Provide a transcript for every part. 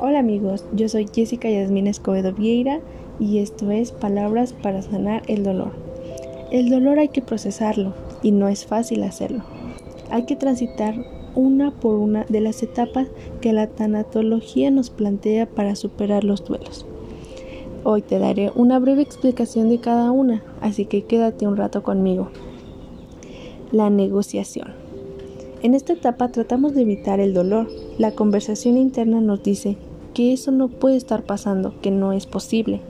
Hola amigos, yo soy Jessica Yasmín Escobedo Vieira y esto es Palabras para sanar el dolor. El dolor hay que procesarlo y no es fácil hacerlo. Hay que transitar una por una de las etapas que la tanatología nos plantea para superar los duelos. Hoy te daré una breve explicación de cada una, así que quédate un rato conmigo. La negociación. En esta etapa tratamos de evitar el dolor. La conversación interna nos dice que eso no puede estar pasando, que no es posible.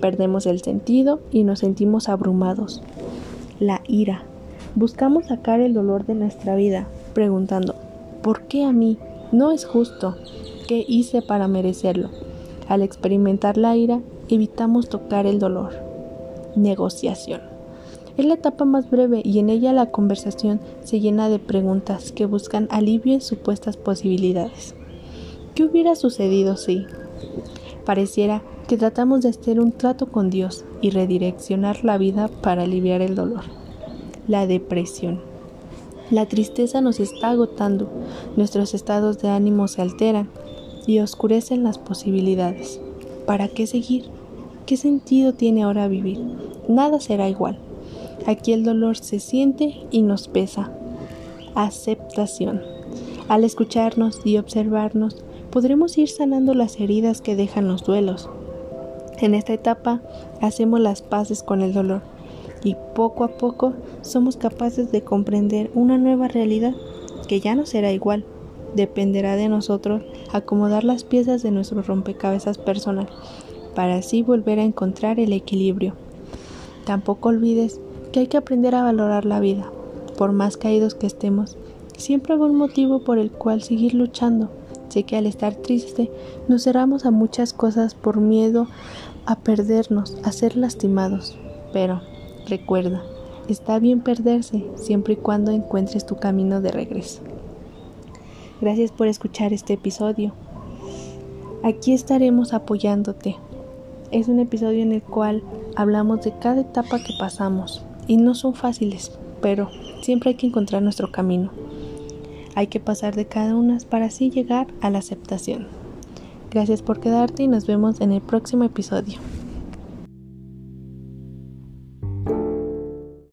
Perdemos el sentido y nos sentimos abrumados. La ira. Buscamos sacar el dolor de nuestra vida, preguntando, ¿por qué a mí? No es justo. ¿Qué hice para merecerlo? Al experimentar la ira, evitamos tocar el dolor. Negociación. Es la etapa más breve y en ella la conversación se llena de preguntas que buscan alivio en supuestas posibilidades. ¿Qué hubiera sucedido si? Pareciera que tratamos de hacer un trato con Dios y redireccionar la vida para aliviar el dolor. La depresión. La tristeza nos está agotando, nuestros estados de ánimo se alteran y oscurecen las posibilidades. ¿Para qué seguir? ¿Qué sentido tiene ahora vivir? Nada será igual. Aquí el dolor se siente y nos pesa. Aceptación. Al escucharnos y observarnos, podremos ir sanando las heridas que dejan los duelos. En esta etapa hacemos las paces con el dolor y poco a poco somos capaces de comprender una nueva realidad que ya no será igual. Dependerá de nosotros acomodar las piezas de nuestro rompecabezas personal para así volver a encontrar el equilibrio. Tampoco olvides que hay que aprender a valorar la vida. Por más caídos que estemos, siempre hay un motivo por el cual seguir luchando Sé que al estar triste nos cerramos a muchas cosas por miedo a perdernos, a ser lastimados. Pero recuerda, está bien perderse siempre y cuando encuentres tu camino de regreso. Gracias por escuchar este episodio. Aquí estaremos apoyándote. Es un episodio en el cual hablamos de cada etapa que pasamos y no son fáciles, pero siempre hay que encontrar nuestro camino. Hay que pasar de cada una para así llegar a la aceptación. Gracias por quedarte y nos vemos en el próximo episodio.